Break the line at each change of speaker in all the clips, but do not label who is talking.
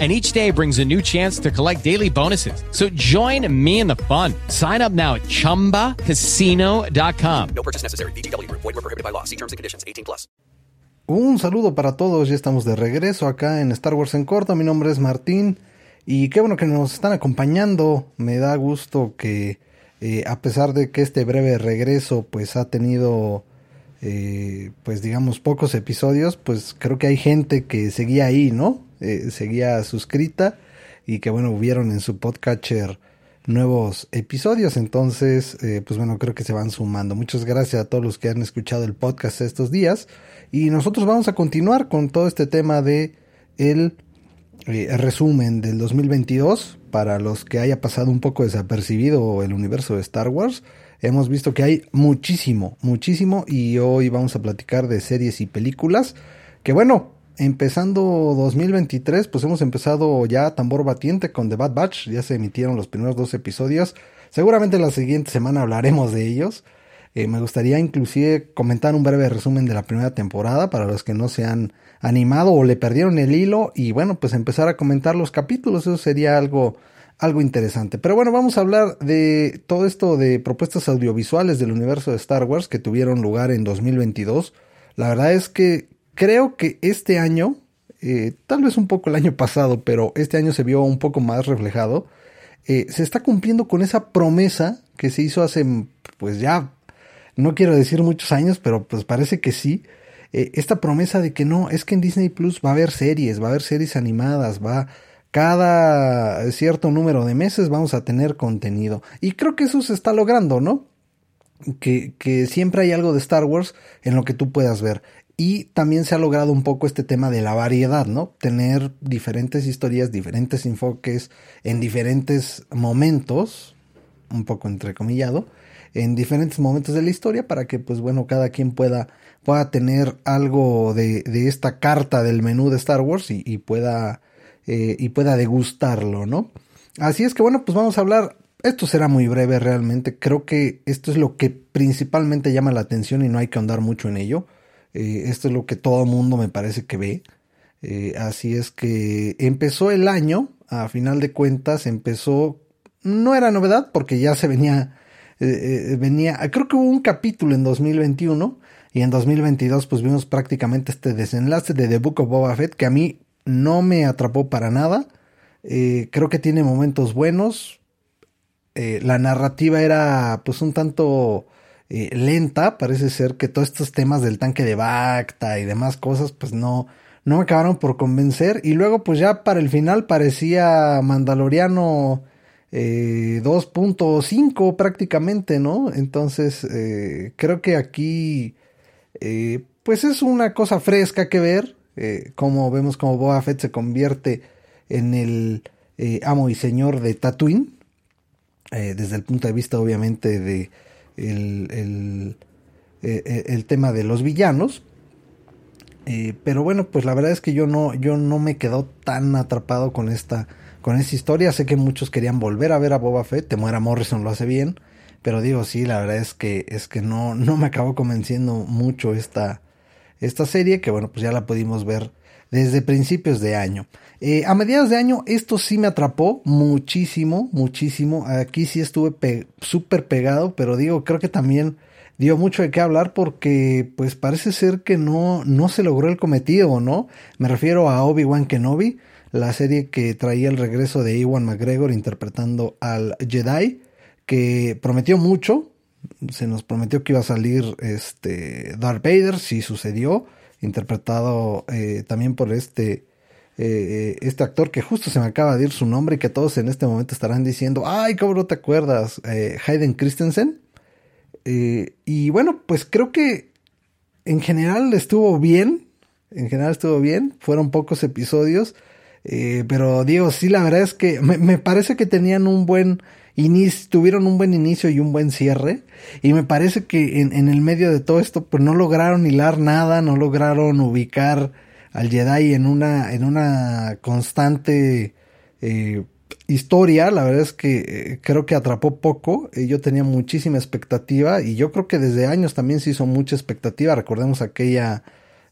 and each day brings a new chance to collect daily bonuses. So join me in the fun. Sign up now at ChumbaCasino.com. No purchase necessary. BGW. Void were prohibited by law. See terms and conditions.
18 plus. Un saludo para todos. Ya estamos de regreso acá en Star Wars en corto. Mi nombre es Martín. Y qué bueno que nos están acompañando. Me da gusto que eh, a pesar de que este breve regreso pues ha tenido... Eh, pues digamos pocos episodios, pues creo que hay gente que seguía ahí, ¿no? Eh, seguía suscrita y que bueno, hubieron en su podcatcher nuevos episodios. Entonces, eh, pues bueno, creo que se van sumando. Muchas gracias a todos los que han escuchado el podcast estos días. Y nosotros vamos a continuar con todo este tema de el eh, resumen del 2022. Para los que haya pasado un poco desapercibido el universo de Star Wars, hemos visto que hay muchísimo, muchísimo. Y hoy vamos a platicar de series y películas. Que bueno, empezando 2023, pues hemos empezado ya tambor batiente con The Bad Batch. Ya se emitieron los primeros dos episodios. Seguramente la siguiente semana hablaremos de ellos. Eh, me gustaría inclusive comentar un breve resumen de la primera temporada para los que no se han animado o le perdieron el hilo y bueno, pues empezar a comentar los capítulos. Eso sería algo, algo interesante. Pero bueno, vamos a hablar de todo esto de propuestas audiovisuales del universo de Star Wars que tuvieron lugar en 2022. La verdad es que creo que este año, eh, tal vez un poco el año pasado, pero este año se vio un poco más reflejado, eh, se está cumpliendo con esa promesa que se hizo hace, pues ya, no quiero decir muchos años, pero pues parece que sí. Eh, esta promesa de que no, es que en Disney Plus va a haber series, va a haber series animadas, va cada cierto número de meses vamos a tener contenido. Y creo que eso se está logrando, ¿no? Que, que, siempre hay algo de Star Wars en lo que tú puedas ver. Y también se ha logrado un poco este tema de la variedad, ¿no? Tener diferentes historias, diferentes enfoques en diferentes momentos, un poco entrecomillado, en diferentes momentos de la historia para que, pues bueno, cada quien pueda, pueda tener algo de, esta carta del menú de Star Wars y, y pueda, eh, y pueda degustarlo, ¿no? Así es que bueno, pues vamos a hablar esto será muy breve realmente. Creo que esto es lo que principalmente llama la atención y no hay que ahondar mucho en ello. Eh, esto es lo que todo mundo me parece que ve. Eh, así es que empezó el año, a final de cuentas, empezó, no era novedad porque ya se venía, eh, venía, creo que hubo un capítulo en 2021 y en 2022 pues vimos prácticamente este desenlace de The Book of Boba Fett que a mí no me atrapó para nada. creo que tiene momentos buenos. la narrativa era pues un tanto eh, lenta. Parece ser que todos estos temas del tanque de Bacta y demás cosas, pues no, no me acabaron por convencer. Y luego, pues ya para el final parecía Mandaloriano 2.5 eh, prácticamente, ¿no? Entonces, eh, creo que aquí, pues es una cosa fresca que ver. como vemos como Boba Fett se convierte en el amo y señor de Tatooine. desde el punto de vista, obviamente, de el, el, eh, eh, el tema de los villanos. Eh, pero bueno, pues la verdad es que yo no, yo no me quedo tan atrapado con esta, con esta historia. Sé que muchos querían volver a ver a Boba Fett. Temuera Morrison lo hace bien. Pero digo, sí, la verdad es que, es que no, no me acabó convenciendo mucho esta, esta serie. Que bueno, pues ya la pudimos ver desde principios de año. Eh, a mediados de año esto sí me atrapó muchísimo, muchísimo. Aquí sí estuve súper pegado, pero digo, creo que también dio mucho de qué hablar porque pues parece ser que no, no se logró el cometido, ¿no? Me refiero a Obi-Wan Kenobi, la serie que traía el regreso de Ewan McGregor interpretando al Jedi, que prometió mucho, se nos prometió que iba a salir este Darth Vader, sí sucedió interpretado eh, también por este, eh, este actor que justo se me acaba de ir su nombre y que todos en este momento estarán diciendo, ay, ¿cómo no te acuerdas? Eh, Hayden Christensen. y bueno, pues creo que en general estuvo bien, en general estuvo bien, fueron pocos episodios, pero digo, sí, la verdad es que me, me parece que tenían un buen ni tuvieron un buen inicio y un buen cierre. Y me parece que en, el medio de todo esto, pues no lograron hilar nada, no lograron ubicar al Jedi en una, en una constante eh, historia. La verdad es que eh, creo que atrapó poco. Eh, yo tenía muchísima expectativa y yo creo que desde años también se hizo mucha expectativa. Recordemos aquella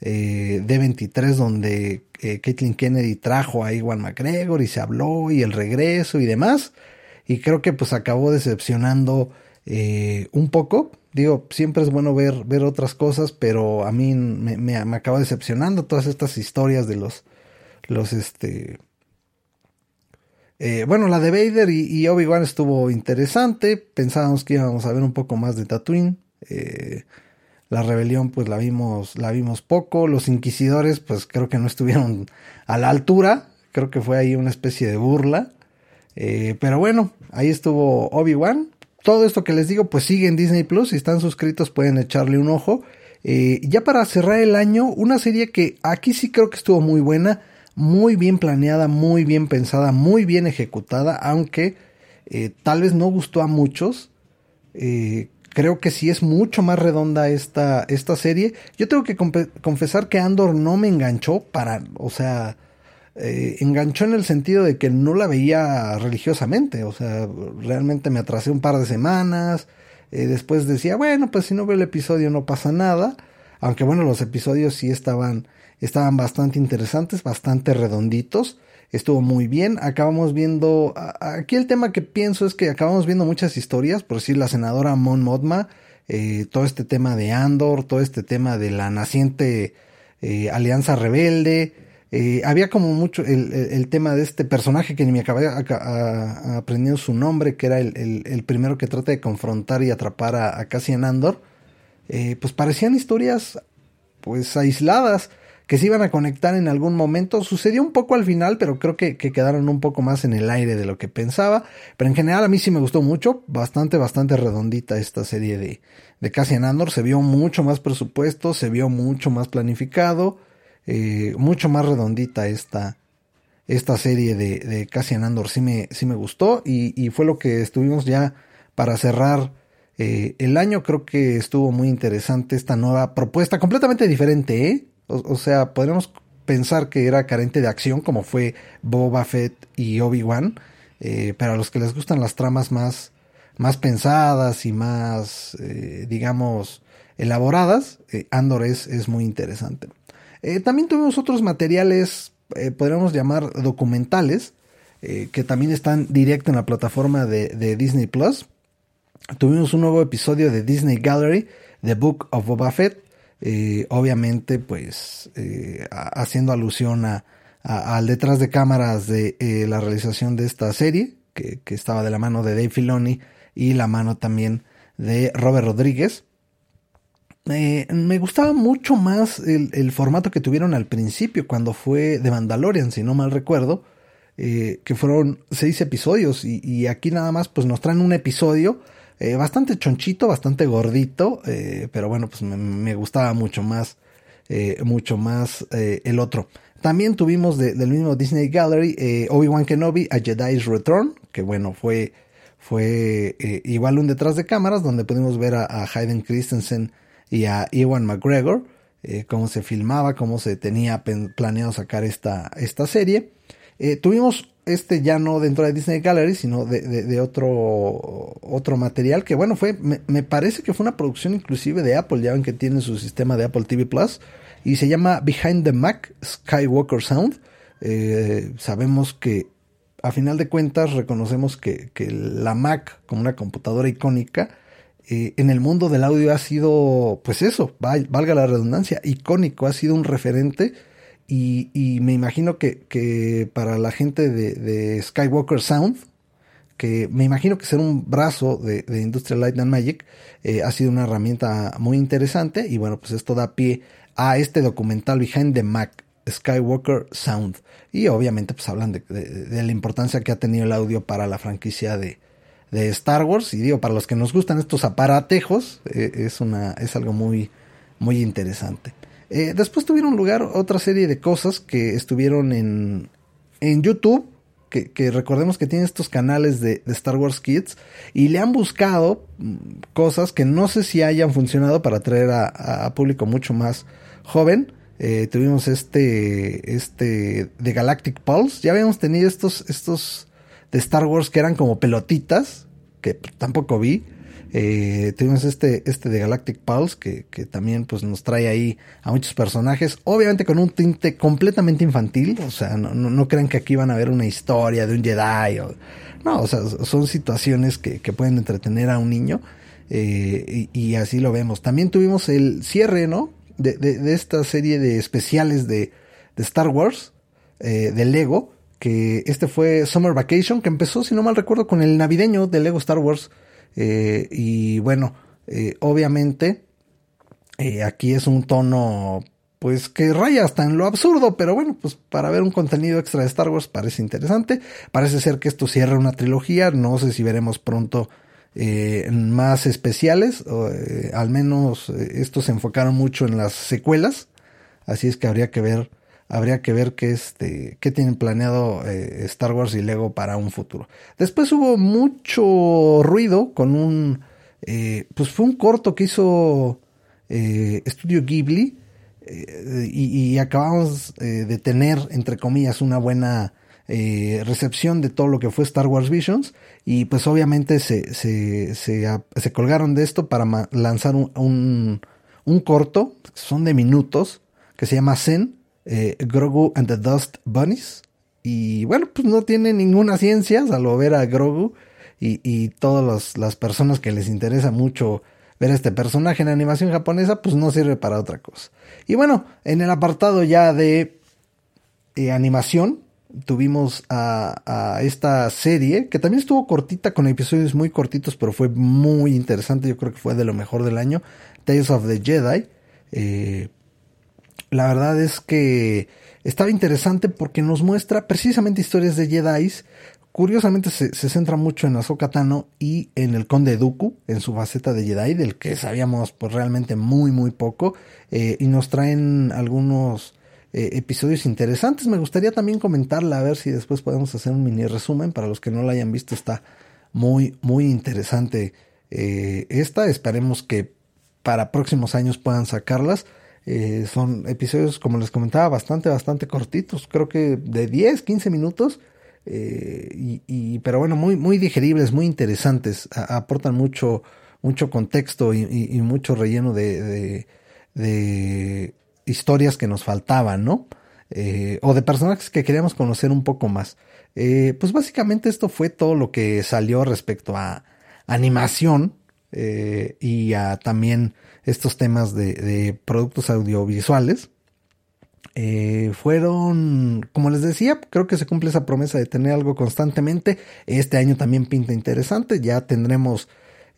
D23 donde Caitlin Kennedy trajo a Iwan McGregor y se habló y el regreso y demás y creo que pues acabó decepcionando eh, un poco. Digo, siempre es bueno ver, ver otras cosas, pero a mí me, me, acaba decepcionando todas estas historias de los, los este... Eh, bueno, la de Vader y, Obi-Wan estuvo interesante. Pensábamos que íbamos a ver un poco más de Tatooine. Eh, la rebelión, pues la vimos, la vimos poco. Los inquisidores, pues creo que no estuvieron a la altura. Creo que fue ahí una especie de burla. Eh, pero bueno, ahí estuvo Obi-Wan. Todo esto que les digo, pues sigue en Disney Plus. Si están suscritos, pueden echarle un ojo. Eh, ya para cerrar el año, una serie que aquí sí creo que estuvo muy buena, muy bien planeada, muy bien pensada, muy bien ejecutada, aunque eh, tal vez no gustó a muchos. creo que sí es mucho más redonda esta, esta serie. Yo tengo que confesar que Andor no me enganchó para, o sea, eh, enganchó en el sentido de que no la veía religiosamente, o sea, realmente me atrasé un par de semanas, eh, después decía, bueno, pues si no veo el episodio no pasa nada, aunque bueno, los episodios sí estaban, estaban bastante interesantes, bastante redonditos, estuvo muy bien, acabamos viendo, aquí el tema que pienso es que acabamos viendo muchas historias, por decir la senadora Mon Modma, eh, todo este tema de Andor, todo este tema de la naciente Alianza Rebelde, eh, había como mucho el, tema de este personaje que ni me acabé aprendiendo su nombre, que era el, primero que trata de confrontar y atrapar a, Cassian Andor. Eh, pues parecían historias pues aisladas que se iban a conectar en algún momento. Sucedió un poco al final, pero creo que, quedaron un poco más en el aire de lo que pensaba. Pero en general a mí sí me gustó mucho. Bastante, bastante redondita esta serie de, de Cassian Andor. Se vio mucho más presupuesto, se vio mucho más planificado. Eh, mucho más redondita esta, esta serie de, de Cassian Andor. Sí me, sí me gustó y, fue lo que estuvimos ya para cerrar eh, el año. Creo que estuvo muy interesante esta nueva propuesta, completamente diferente, ¿eh? O, sea, podríamos pensar que era carente de acción como fue Boba Fett y Obi-Wan, pero a los que les gustan las tramas más, más pensadas y más, digamos, elaboradas, Andor es, es muy interesante. Eh, también tuvimos otros materiales, eh, podríamos llamar documentales, eh, que también están directo en la plataforma de, Disney Plus. Tuvimos un nuevo episodio de Disney Gallery, The Book of Boba Fett. obviamente, pues, haciendo alusión a, al detrás de cámaras de la realización de esta serie, que, que estaba de la mano de Dave Filoni y la mano también de Robert Rodríguez me gustaba mucho más el, formato que tuvieron al principio, cuando fue de Mandalorian, si no mal recuerdo, eh, que fueron seis episodios y, aquí nada más pues nos traen un episodio eh, bastante chonchito, bastante gordito, eh, pero bueno, pues me, gustaba mucho más, mucho más el otro. También tuvimos del mismo Disney Gallery Obi-Wan Kenobi a Jedi's Return, que bueno, fue, fue igual un detrás de cámaras donde pudimos ver a, a Hayden Christensen y a Ewan McGregor, eh, cómo se filmaba, cómo se tenía planeado sacar esta, esta serie. Eh, tuvimos este ya no dentro de Disney Gallery, sino de, otro, otro material que bueno, fue, me, parece que fue una producción inclusive de Apple, ya ven que tienen su sistema de Apple TV Plus, y se llama Behind the Mac Skywalker Sound. Eh, sabemos que a final de cuentas reconocemos que, que la Mac como una computadora icónica eh, en el mundo del audio ha sido, pues eso, valga la redundancia, icónico, ha sido un referente y, me imagino que, para la gente de, Skywalker Sound, que me imagino que ser un brazo de, Industrial Light and Magic, eh, ha sido una herramienta muy interesante y bueno, pues esto da pie a este documental Behind the Mac, Skywalker Sound. Y obviamente pues hablan de, la importancia que ha tenido el audio para la franquicia de, de Star Wars. Y digo, para los que nos gustan estos aparatejos, eh, es, una, es algo muy, muy interesante. Eh, después tuvieron lugar otra serie de cosas que estuvieron en, en YouTube. que, recordemos que tiene estos canales de, Star Wars Kids y le han buscado mm, cosas que no sé si hayan funcionado para atraer a, público mucho más joven. Eh, tuvimos este, este de Galactic Pulse. Ya habíamos tenido estos, estos de Star Wars que eran como pelotitas, que tampoco vi. Eh, tuvimos este, este de Galactic Pulse, que, que, también pues, nos trae ahí a muchos personajes, obviamente con un tinte completamente infantil, o sea, no, no, crean que aquí van a ver una historia de un Jedi, no, o sea, son situaciones que, que pueden entretener a un niño, eh, y, así lo vemos. También tuvimos el cierre, ¿no? De, de, esta serie de especiales de, de Star Wars, eh, de Lego, que este fue Summer Vacation, que empezó, si no mal recuerdo, con el navideño de Lego Star Wars. Eh, y bueno, eh, obviamente eh, aquí es un tono pues que raya hasta en lo absurdo, pero bueno, pues para ver un contenido extra de Star Wars parece interesante. Parece ser que esto cierra una trilogía, no sé si veremos pronto más especiales, al menos estos se enfocaron mucho en las secuelas, así es que habría que ver habría que ver qué, este, qué tienen planeado eh, Star Wars y Lego para un futuro. Después hubo mucho ruido con un, eh, pues fue un corto que hizo eh, Studio Ghibli y, acabamos de tener, entre comillas, una buena recepción de todo lo que fue Star Wars Visions y pues obviamente se, se, se, colgaron de esto para lanzar un, un, un corto, son de minutos, que se llama Zen, eh, Grogu and the Dust Bunnies. Y bueno, pues no tiene ninguna ciencia, salvo ver a Grogu y, y todas las personas que les interesa mucho ver a este personaje en animación japonesa, pues no sirve para otra cosa. Y bueno, en el apartado ya de eh, animación, tuvimos a, a, esta serie, que también estuvo cortita, con episodios muy cortitos, pero fue muy interesante, yo creo que fue de lo mejor del año, Tales of the Jedi. Eh, la verdad es que estaba interesante porque nos muestra precisamente historias de Jedi. Curiosamente se, centra mucho en Ahsoka Tano y en el Conde Dooku, en su faceta de Jedi, del que sabíamos pues realmente muy muy poco. Eh, y nos traen algunos eh, episodios interesantes. Me gustaría también comentarla, a ver si después podemos hacer un mini resumen. Para los que no la hayan visto, está muy muy interesante eh, esta. Esperemos que para próximos años puedan sacarlas. Eh, son episodios, como les comentaba, bastante, bastante cortitos, creo que de 10, 15 minutos. Eh, y, pero bueno, muy, muy digeribles, muy interesantes, aportan mucho, mucho contexto y, mucho relleno de, de, historias que nos faltaban, ¿no? Eh, o de personajes que queríamos conocer un poco más. pues básicamente esto fue todo lo que salió respecto a animación y a también estos temas de, productos audiovisuales. Eh, fueron, como les decía, creo que se cumple esa promesa de tener algo constantemente. Este año también pinta interesante. Ya tendremos,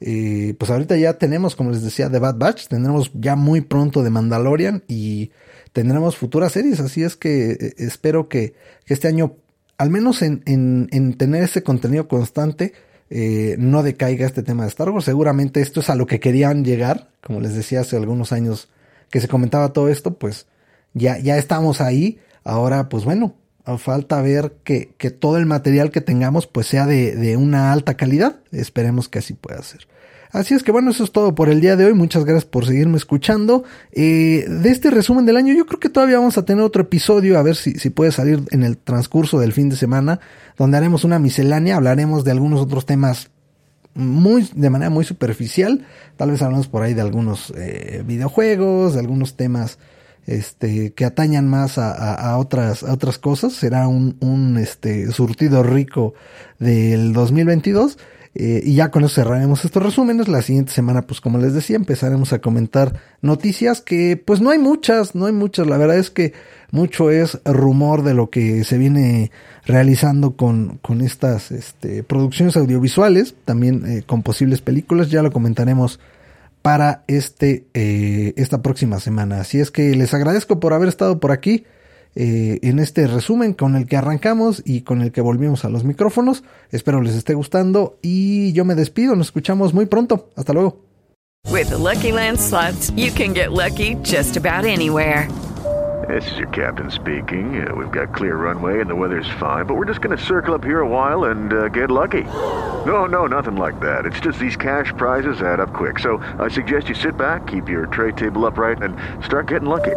eh, pues ahorita ya tenemos, como les decía, The Bad Batch. Tendremos ya muy pronto de Mandalorian y tendremos futuras series. Así es que eh, espero que, este año, al menos en, en tener ese contenido constante, eh, no decaiga este tema de Star Wars. Seguramente esto es a lo que querían llegar, como les decía hace algunos años que se comentaba todo esto, pues ya, ya estamos ahí. Ahora, pues bueno, falta ver que, que todo el material que tengamos pues sea de, de una alta calidad. Esperemos que así pueda ser. Así es que bueno, eso es todo por el día de hoy. Muchas gracias por seguirme escuchando. Eh, de este resumen del año, yo creo que todavía vamos a tener otro episodio, a ver si, si puede salir en el transcurso del fin de semana, donde haremos una miscelánea, hablaremos de algunos otros temas muy de manera muy superficial. Tal vez hablamos por ahí de algunos eh, videojuegos, de algunos temas este, que atañan más a, a, otras, a otras cosas. Será un, un este, surtido rico del 2022. Eh, y ya con eso cerraremos estos resúmenes. La siguiente semana, pues como les decía, empezaremos a comentar noticias que pues no hay muchas, no hay muchas. La verdad es que mucho es rumor de lo que se viene realizando con, con estas este, producciones audiovisuales, también eh, con posibles películas. Ya lo comentaremos para este, eh, esta próxima semana. Así es que les agradezco por haber estado por aquí. Eh, en este resumen con el que arrancamos y con el que volvimos a los micrófonos. Espero les esté gustando y yo me despido. Nos escuchamos muy pronto. Hasta luego.
With Lucky Land slots, you can get lucky just about anywhere. This is your captain speaking. Uh, we've got clear runway and the weather's fine, but we're just going to circle up here a while and uh, get lucky. No, no, nothing like that. It's just these cash prizes add up quick. So I suggest you sit back, keep your tray table upright, and start getting lucky.